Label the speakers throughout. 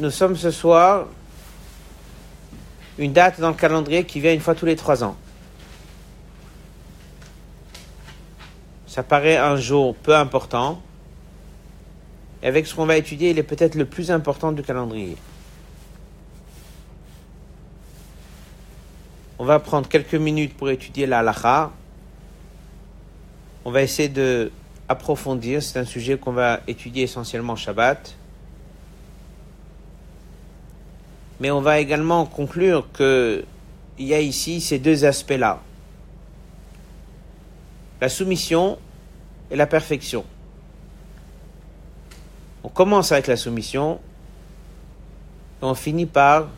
Speaker 1: nous sommes ce soir une date dans le calendrier qui vient une fois tous les trois ans. Ça paraît un jour peu important. Et avec ce qu'on va étudier, il est peut-être le plus important du calendrier. On va prendre quelques minutes pour étudier la halakha. On va essayer de approfondir. C'est un sujet qu'on va étudier essentiellement Shabbat. Mais on va également conclure qu'il y a ici ces deux aspects-là. La soumission et la perfection. On commence avec la soumission et on finit par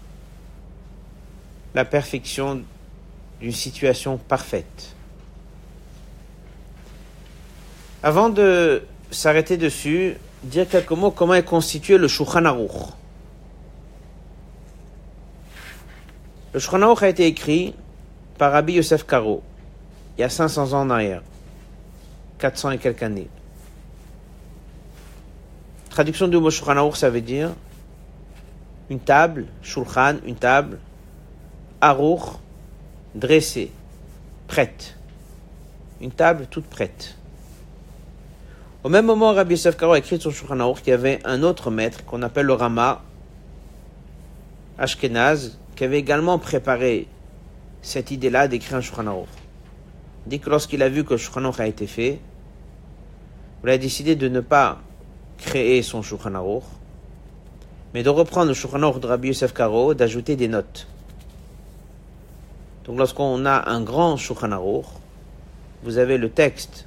Speaker 1: la perfection d'une situation parfaite. Avant de s'arrêter dessus, dire quelques mots comment est constitué le Shulchan Aruch. Le Shulchan a été écrit par Rabbi Yosef Karo, il y a 500 ans en arrière, 400 et quelques années. Traduction du mot ça veut dire une table, Shulchan, une table, Aruch, dressée, prête. Une table toute prête. Au même moment, Rabbi Yosef Karo a écrit sur Shulchan Aruch qu'il y avait un autre maître qu'on appelle le Rama, Ashkenaz, qui avait également préparé cette idée-là d'écrire un Shulchan dit que lorsqu'il a vu que Shulchan a été fait, il a décidé de ne pas créer son Shulchan mais de reprendre le Shulchan de Rabbi Yosef Karo, d'ajouter des notes. Donc lorsqu'on a un grand Shulchan vous avez le texte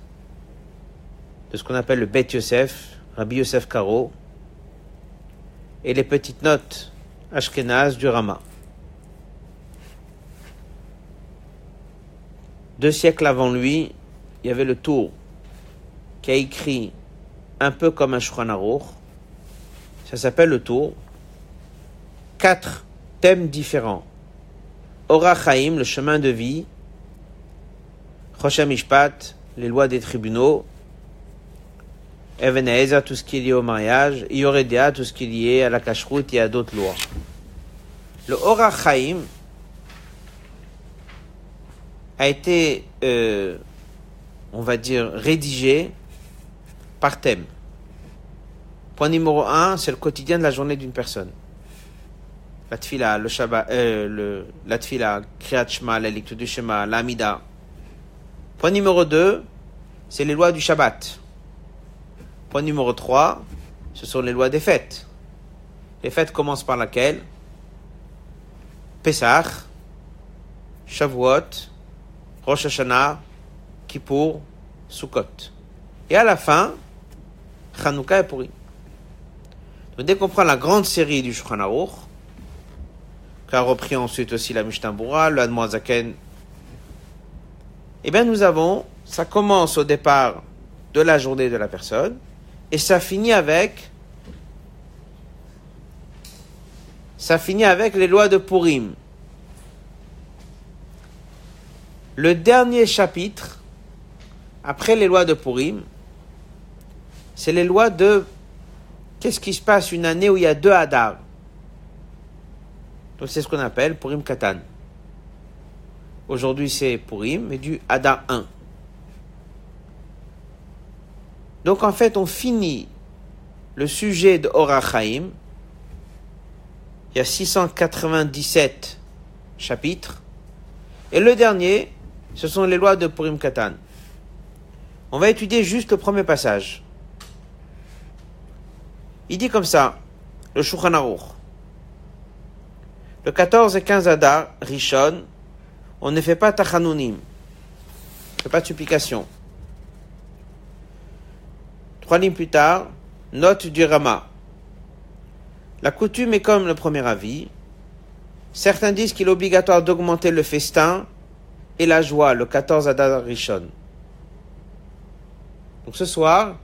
Speaker 1: de ce qu'on appelle le Bet Yosef, Rabbi Yosef Karo, et les petites notes Ashkenaz du Rama. Deux siècles avant lui, il y avait le Tour qui a écrit un peu comme un Shulchan. Ça s'appelle le Tour. Quatre thèmes différents. Ora Chaim, le chemin de vie. Choshem Mishpat, les lois des tribunaux. Even tout ce qui est lié au mariage. Yoredea, tout ce qui est lié à la cacheroute et à d'autres lois. Le Ora Chaim a été, euh, on va dire, rédigé par thème. Point numéro un, c'est le quotidien de la journée d'une personne. La tfila, le Shabbat, euh, le, la tfila, Kriyat Shema, la du Shema, l'Amida. Point numéro deux, c'est les lois du Shabbat. Point numéro trois, ce sont les lois des fêtes. Les fêtes commencent par laquelle? Pesach, Shavuot, Rosh Hashanah, Kippour, Sukkot. Et à la fin, Chanukah et Pourri. Donc dès qu'on prend la grande série du Shulchan Aruch, qui a repris ensuite aussi la Mishnah le Zaken, eh bien nous avons, ça commence au départ de la journée de la personne, et ça finit avec, ça finit avec les lois de Purim. Le dernier chapitre, après les lois de Purim, c'est les lois de qu'est-ce qui se passe une année où il y a deux Hadar. Donc c'est ce qu'on appelle Purim Katan. Aujourd'hui c'est Purim, mais du Hadar 1. Donc en fait on finit le sujet de Orachaim. Il y a 697 chapitres. Et le dernier, ce sont les lois de Purim Katan. On va étudier juste le premier passage. Il dit comme ça, le Shulchan. Le 14 et 15 Adar, Rishon, on ne fait pas tachanunim. On ne fait pas de supplication. Trois lignes plus tard, note du Rama. La coutume est comme le premier avis. Certains disent qu'il est obligatoire d'augmenter le festin et la joie, le 14 Adar Rishon. Donc ce soir,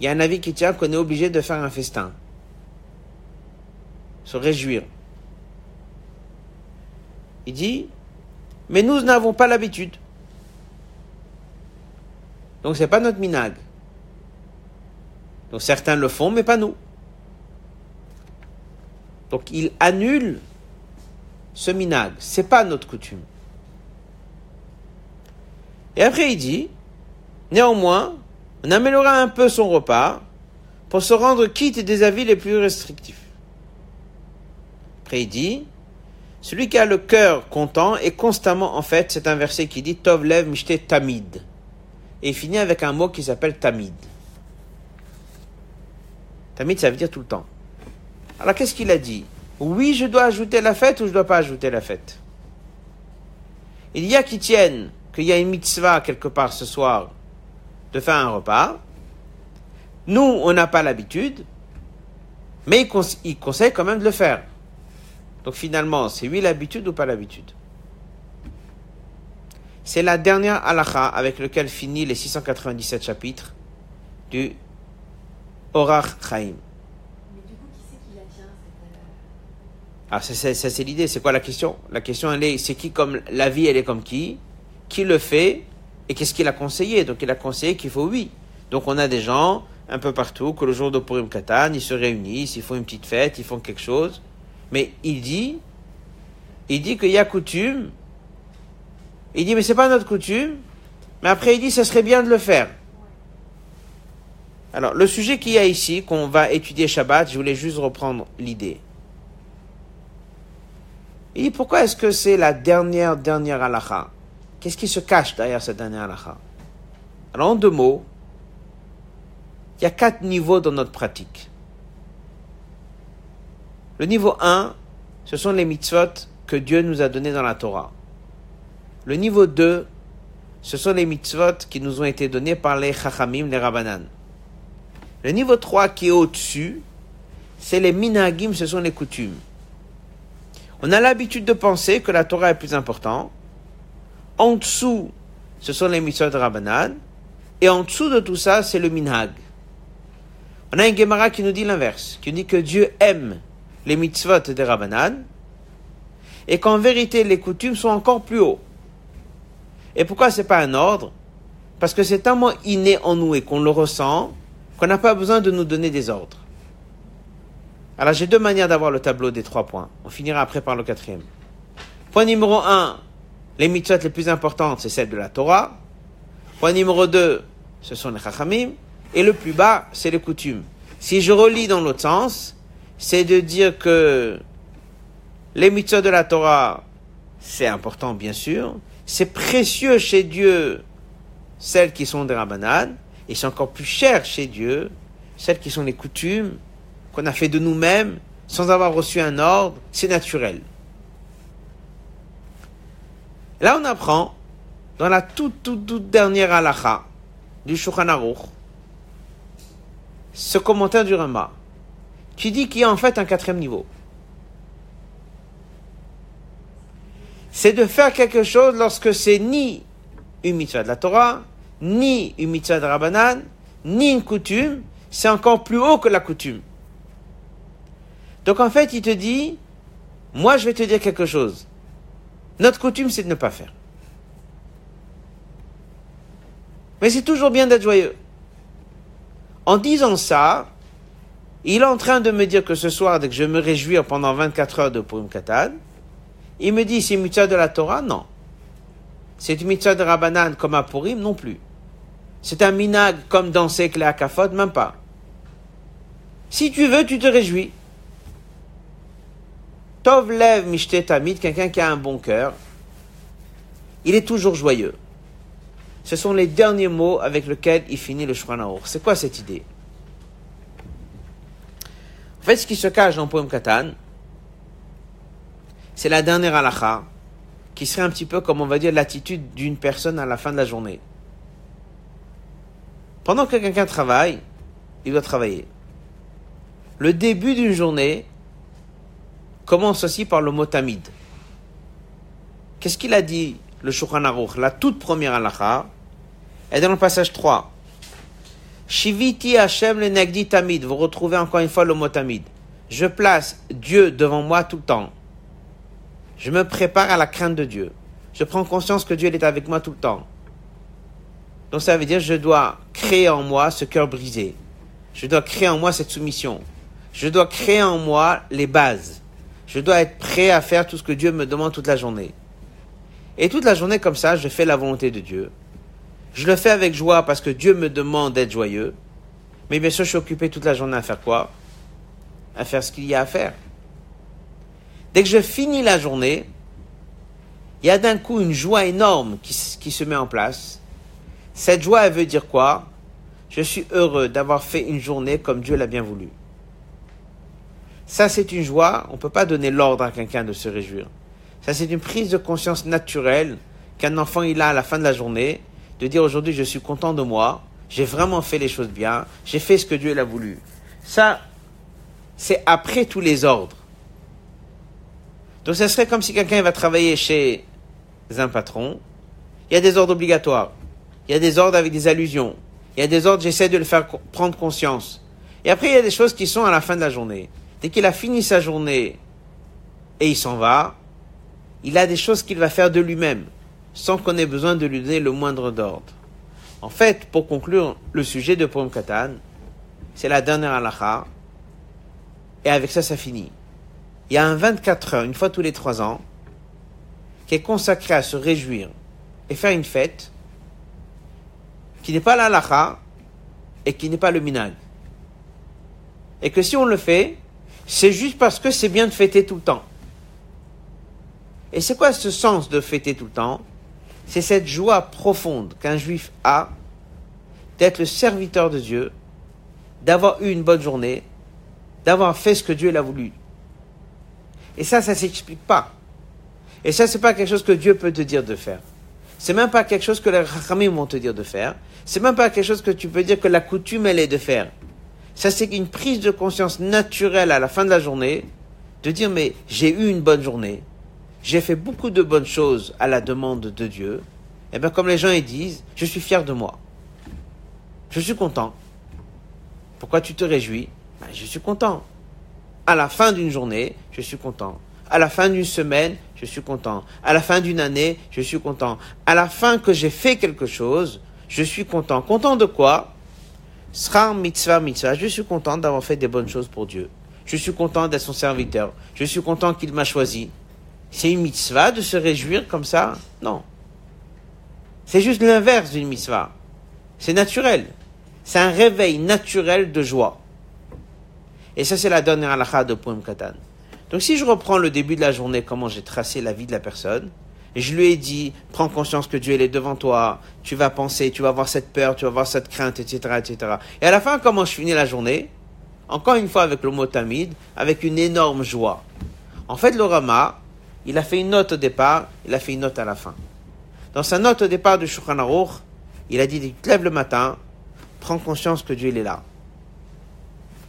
Speaker 1: il y a un avis qui tient qu'on est obligé de faire un festin. Se réjouir. Il dit, mais nous n'avons pas l'habitude. Donc c'est pas notre minag. Donc certains le font, mais pas nous. Donc il annule ce minag. C'est pas notre coutume. Et après il dit, néanmoins, on améliorera un peu son repas pour se rendre quitte des avis les plus restrictifs. Après il dit, celui qui a le cœur content est constamment, en fait, c'est un verset qui dit Tov lev mishte tamid. Et il finit avec un mot qui s'appelle tamid. Tamid, ça veut dire tout le temps. Alors qu'est-ce qu'il a dit? Oui, je dois ajouter la fête ou je ne dois pas ajouter la fête? Il y a qui tiennent qu'il y a une mitzvah quelque part ce soir de faire un repas. Nous, on n'a pas l'habitude, mais il, conseille quand même de le faire. Donc finalement, c'est lui l'habitude ou pas l'habitude? C'est la dernière halakha avec laquelle finit les 697 chapitres du Orach Chaim. Ah, ça c'est l'idée. C'est quoi la question? La question, elle est, c'est qui comme la vie, elle est comme qui? Qui le fait Et qu'est-ce qu'il a conseillé Donc il a conseillé qu'il faut oui. Donc on a des gens un peu partout que le jour de Purim Katan, ils se réunissent, ils font une petite fête, ils font quelque chose. Mais il dit, il dit qu'il y a coutume. Il dit, mais c'est pas notre coutume. Mais après, il dit, ça serait bien de le faire. Alors, le sujet qu'il y a ici, qu'on va étudier Shabbat, je voulais juste reprendre l'idée. Il dit, pourquoi est-ce que c'est la dernière, dernière halakha Qu'est-ce qui se cache derrière cette dernière halakha? Alors, en deux mots, il y a quatre niveaux dans notre pratique. Le niveau 1, ce sont les mitzvot que Dieu nous a donnés dans la Torah. Le niveau 2, ce sont les mitzvot qui nous ont été donnés par les chachamim, les rabbanan. Le niveau 3 qui est au-dessus, c'est les minagim, ce sont les coutumes. On a l'habitude de penser que la Torah est plus importante. En dessous, ce sont les mitzvot de rabbanan. Et en dessous de tout ça, c'est le minhag. On a un Gemara qui nous dit l'inverse, qui nous dit que Dieu aime les mitzvot des Rabbanan, et qu'en vérité les coutumes sont encore plus hauts. Et pourquoi c'est pas un ordre? Parce que c'est tellement inné en nous et qu'on le ressent qu'on n'a pas besoin de nous donner des ordres. Alors j'ai deux manières d'avoir le tableau des trois points. On finira après par le quatrième. Point numéro un, les mitzvot les plus importantes, c'est celles de la Torah. Point numéro deux, ce sont les chachamim. Et le plus bas, c'est les coutumes. Si je relis dans l'autre sens, c'est de dire que les mitzvot de la Torah, c'est important bien sûr, c'est précieux chez Dieu, celles qui sont des rabbanan, et c'est encore plus cher chez Dieu, celles qui sont les coutumes, qu'on a fait de nous-mêmes, sans avoir reçu un ordre, c'est naturel. Là, on apprend, dans la toute, toute, toute dernière halakha du Shulchan ce commentaire du Rama, qui dit qu'il y a en fait un quatrième niveau. C'est de faire quelque chose lorsque c'est ni une mitzvah de la Torah, ni une mitzvah de Rabbanan, ni une coutume, c'est encore plus haut que la coutume. Donc en fait, il te dit, moi je vais te dire quelque chose. Notre coutume, c'est de ne pas faire. Mais c'est toujours bien d'être joyeux. En disant ça, il est en train de me dire que ce soir, dès que je me réjouir pendant 24 heures de Purim Katan, il me dit, c'est mitzvah de la Torah? Non. C'est une mitzvah de Rabbanan comme à Purim? Non plus. C'est un minag comme dans les Akafot? Même pas. Si tu veux, tu te réjouis. Tov lev mishte tamid, quelqu'un qui a un bon cœur, il est toujours joyeux. Ce sont les derniers mots avec lesquels il finit le Shulchan C'est quoi cette idée? En fait, ce qui se cache dans le poème Katan, c'est la dernière halakha, qui serait un petit peu comme on va dire l'attitude d'une personne à la fin de la journée. Pendant que quelqu'un travaille, il doit travailler. Le début d'une journée commence aussi par le mot tamid. Qu'est-ce qu'il a dit le Shulchan la toute première halakha, est dans le passage 3. Shiviti Hashem le Nagdi Tamid. Vous retrouvez encore une fois le mot Tamid. Je place Dieu devant moi tout le temps. Je me prépare à la crainte de Dieu. Je prends conscience que Dieu est avec moi tout le temps. Donc ça veut dire je dois créer en moi ce cœur brisé. Je dois créer en moi cette soumission. Je dois créer en moi les bases. Je dois être prêt à faire tout ce que Dieu me demande toute la journée. Et toute la journée comme ça, je fais la volonté de Dieu. Je le fais avec joie parce que Dieu me demande d'être joyeux. Mais bien sûr, je suis occupé toute la journée à faire quoi? À faire ce qu'il y a à faire. Dès que je finis la journée, il y a d'un coup une joie énorme qui, se met en place. Cette joie, elle veut dire quoi? Je suis heureux d'avoir fait une journée comme Dieu l'a bien voulu. Ça, c'est une joie. On ne peut pas donner l'ordre à quelqu'un de se réjouir. Ça, c'est une prise de conscience naturelle qu'un enfant il a à la fin de la journée, de dire aujourd'hui je suis content de moi, j'ai vraiment fait les choses bien, j'ai fait ce que Dieu l'a voulu. Ça, c'est après tous les ordres. Donc, ça serait comme si quelqu'un va travailler chez un patron. Il y a des ordres obligatoires. Il y a des ordres avec des allusions. Il y a des ordres, j'essaie de le faire prendre conscience. Et après, il y a des choses qui sont à la fin de la journée. Dès qu'il a fini sa journée et il s'en va, il a des choses qu'il va faire de lui-même, sans qu'on ait besoin de lui donner le moindre d'ordre. En fait, pour conclure le sujet de Purim Katan, c'est la dernière halakha, et avec ça, ça finit. Il y a un 24 heures, une fois tous les trois ans, qui est consacré à se réjouir et faire une fête, qui n'est pas la et qui n'est pas le minag. Et que si on le fait, c'est juste parce que c'est bien de fêter tout le temps. Et c'est quoi ce sens de fêter tout le temps? C'est cette joie profonde qu'un juif a d'être le serviteur de Dieu, d'avoir eu une bonne journée, d'avoir fait ce que Dieu l'a voulu. Et ça, ça s'explique pas. Et ça, c'est pas quelque chose que Dieu peut te dire de faire. C'est même pas quelque chose que les rachamim vont te dire de faire. C'est même pas quelque chose que tu peux dire que la coutume, elle est de faire. Ça, c'est une prise de conscience naturelle à la fin de la journée, de dire, mais j'ai eu une bonne journée, j'ai fait beaucoup de bonnes choses à la demande de Dieu, et eh bien comme les gens disent, je suis fier de moi. Je suis content. Pourquoi tu te réjouis? Ben, Je suis content. À la fin d'une journée, je suis content. À la fin d'une semaine, je suis content. À la fin d'une année, je suis content. À la fin que j'ai fait quelque chose, je suis content. Content de quoi? Mitzvah mitzvah. Je suis content d'avoir fait des bonnes choses pour Dieu. Je suis content d'être son serviteur. Je suis content qu'il m'a choisi. C'est une mitzvah de se réjouir comme ça? Non. C'est juste l'inverse d'une mitzvah. C'est naturel. C'est un réveil naturel de joie. Et ça, c'est la dernière halakha de Purim Katan. Donc, si je reprends le début de la journée, comment j'ai tracé la vie de la personne, je lui ai dit, prends conscience que Dieu est devant toi, tu vas penser, tu vas avoir cette peur, tu vas avoir cette crainte, etc., etc. Et à la fin, comment je finis la journée? Encore une fois avec le mot tamid, avec une énorme joie. En fait, le Rama, il a fait une note au départ, il a fait une note à la fin. Dans sa note au départ du Shulchan Aruch, il a dit, tu te lèves le matin, prends conscience que Dieu est là.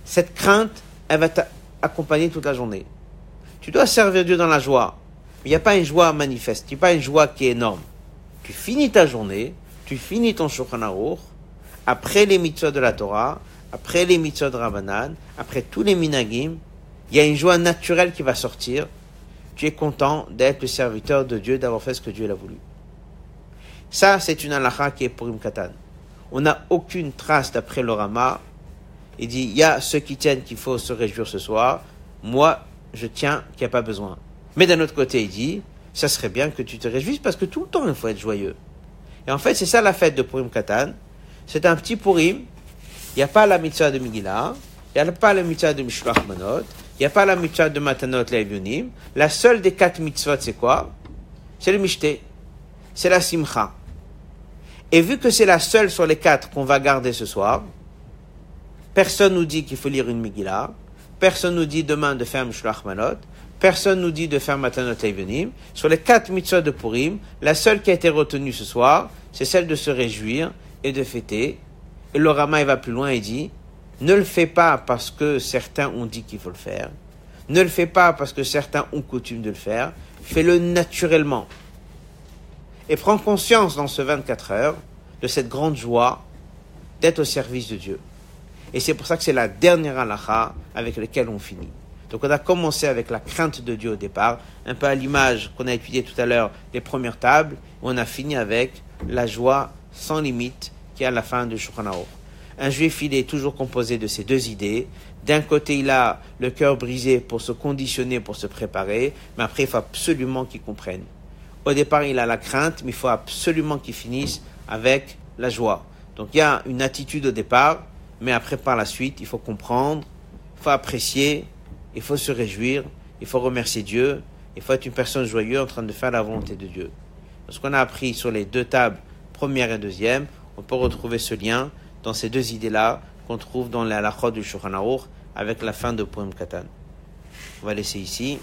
Speaker 1: Cette crainte, elle va t'accompagner toute la journée. Tu dois servir Dieu dans la joie. Il n'y a pas une joie manifeste, il n'y a pas une joie qui est énorme. Tu finis ta journée, tu finis ton Shulchan après les mitzvahs de la Torah, après les mitzvahs de Rabbanan, après tous les minagim, il y a une joie naturelle qui va sortir tu es content d'être le serviteur de Dieu, d'avoir fait ce que Dieu l'a voulu. Ça, c'est une halakha qui est pour une katan. On n'a aucune trace d'après le Rama. Il dit, il y a ceux qui tiennent qu'il faut se réjouir ce soir. Moi, je tiens qu'il n'y a pas besoin. Mais d'un autre côté, il dit, ça serait bien que tu te réjouisses parce que tout le temps, il faut être joyeux. Et en fait, c'est ça la fête de Purim Katan. C'est un petit Purim. Il n'y a pas la mitzvah de Megillah. Il n'y a pas la mitzvah de Mishloach Manot. Il n'y a pas la mitzvah de Matanot Le'evyonim. La seule des quatre mitzvot, c'est quoi? C'est le Mishté. C'est la Simcha. Et vu que c'est la seule sur les quatre qu'on va garder ce soir, personne nous dit qu'il faut lire une Megillah. Personne nous dit demain de faire Mishloach Manot. Personne nous dit de faire Matanot Le'evyonim. Sur les quatre mitzvot de Purim, la seule qui a été retenue ce soir, c'est celle de se réjouir et de fêter. Et le Rama, va plus loin et dit, ne le fais pas parce que certains ont dit qu'il faut le faire. Ne le fais pas parce que certains ont coutume de le faire. Fais-le naturellement. Et prends conscience dans ce 24 heures de cette grande joie d'être au service de Dieu. Et c'est pour ça que c'est la dernière halakha avec laquelle on finit. Donc on a commencé avec la crainte de Dieu au départ, un peu à l'image qu'on a étudié tout à l'heure des premières tables, où on a fini avec la joie sans limite qui est à la fin du Shulchan un juif, il est toujours composé de ces deux idées. D'un côté, il a le cœur brisé pour se conditionner, pour se préparer, mais après, il faut absolument qu'il comprenne. Au départ, il a la crainte, mais il faut absolument qu'il finisse avec la joie. Donc il y a une attitude au départ, mais après, par la suite, il faut comprendre, il faut apprécier, il faut se réjouir, il faut remercier Dieu, il faut être une personne joyeuse en train de faire la volonté de Dieu. Ce qu'on a appris sur les deux tables, première et deuxième, on peut retrouver ce lien dans ces deux idées-là qu'on trouve dans la halachot du Shulchan avec la fin de Purim Katan. On va laisser ici.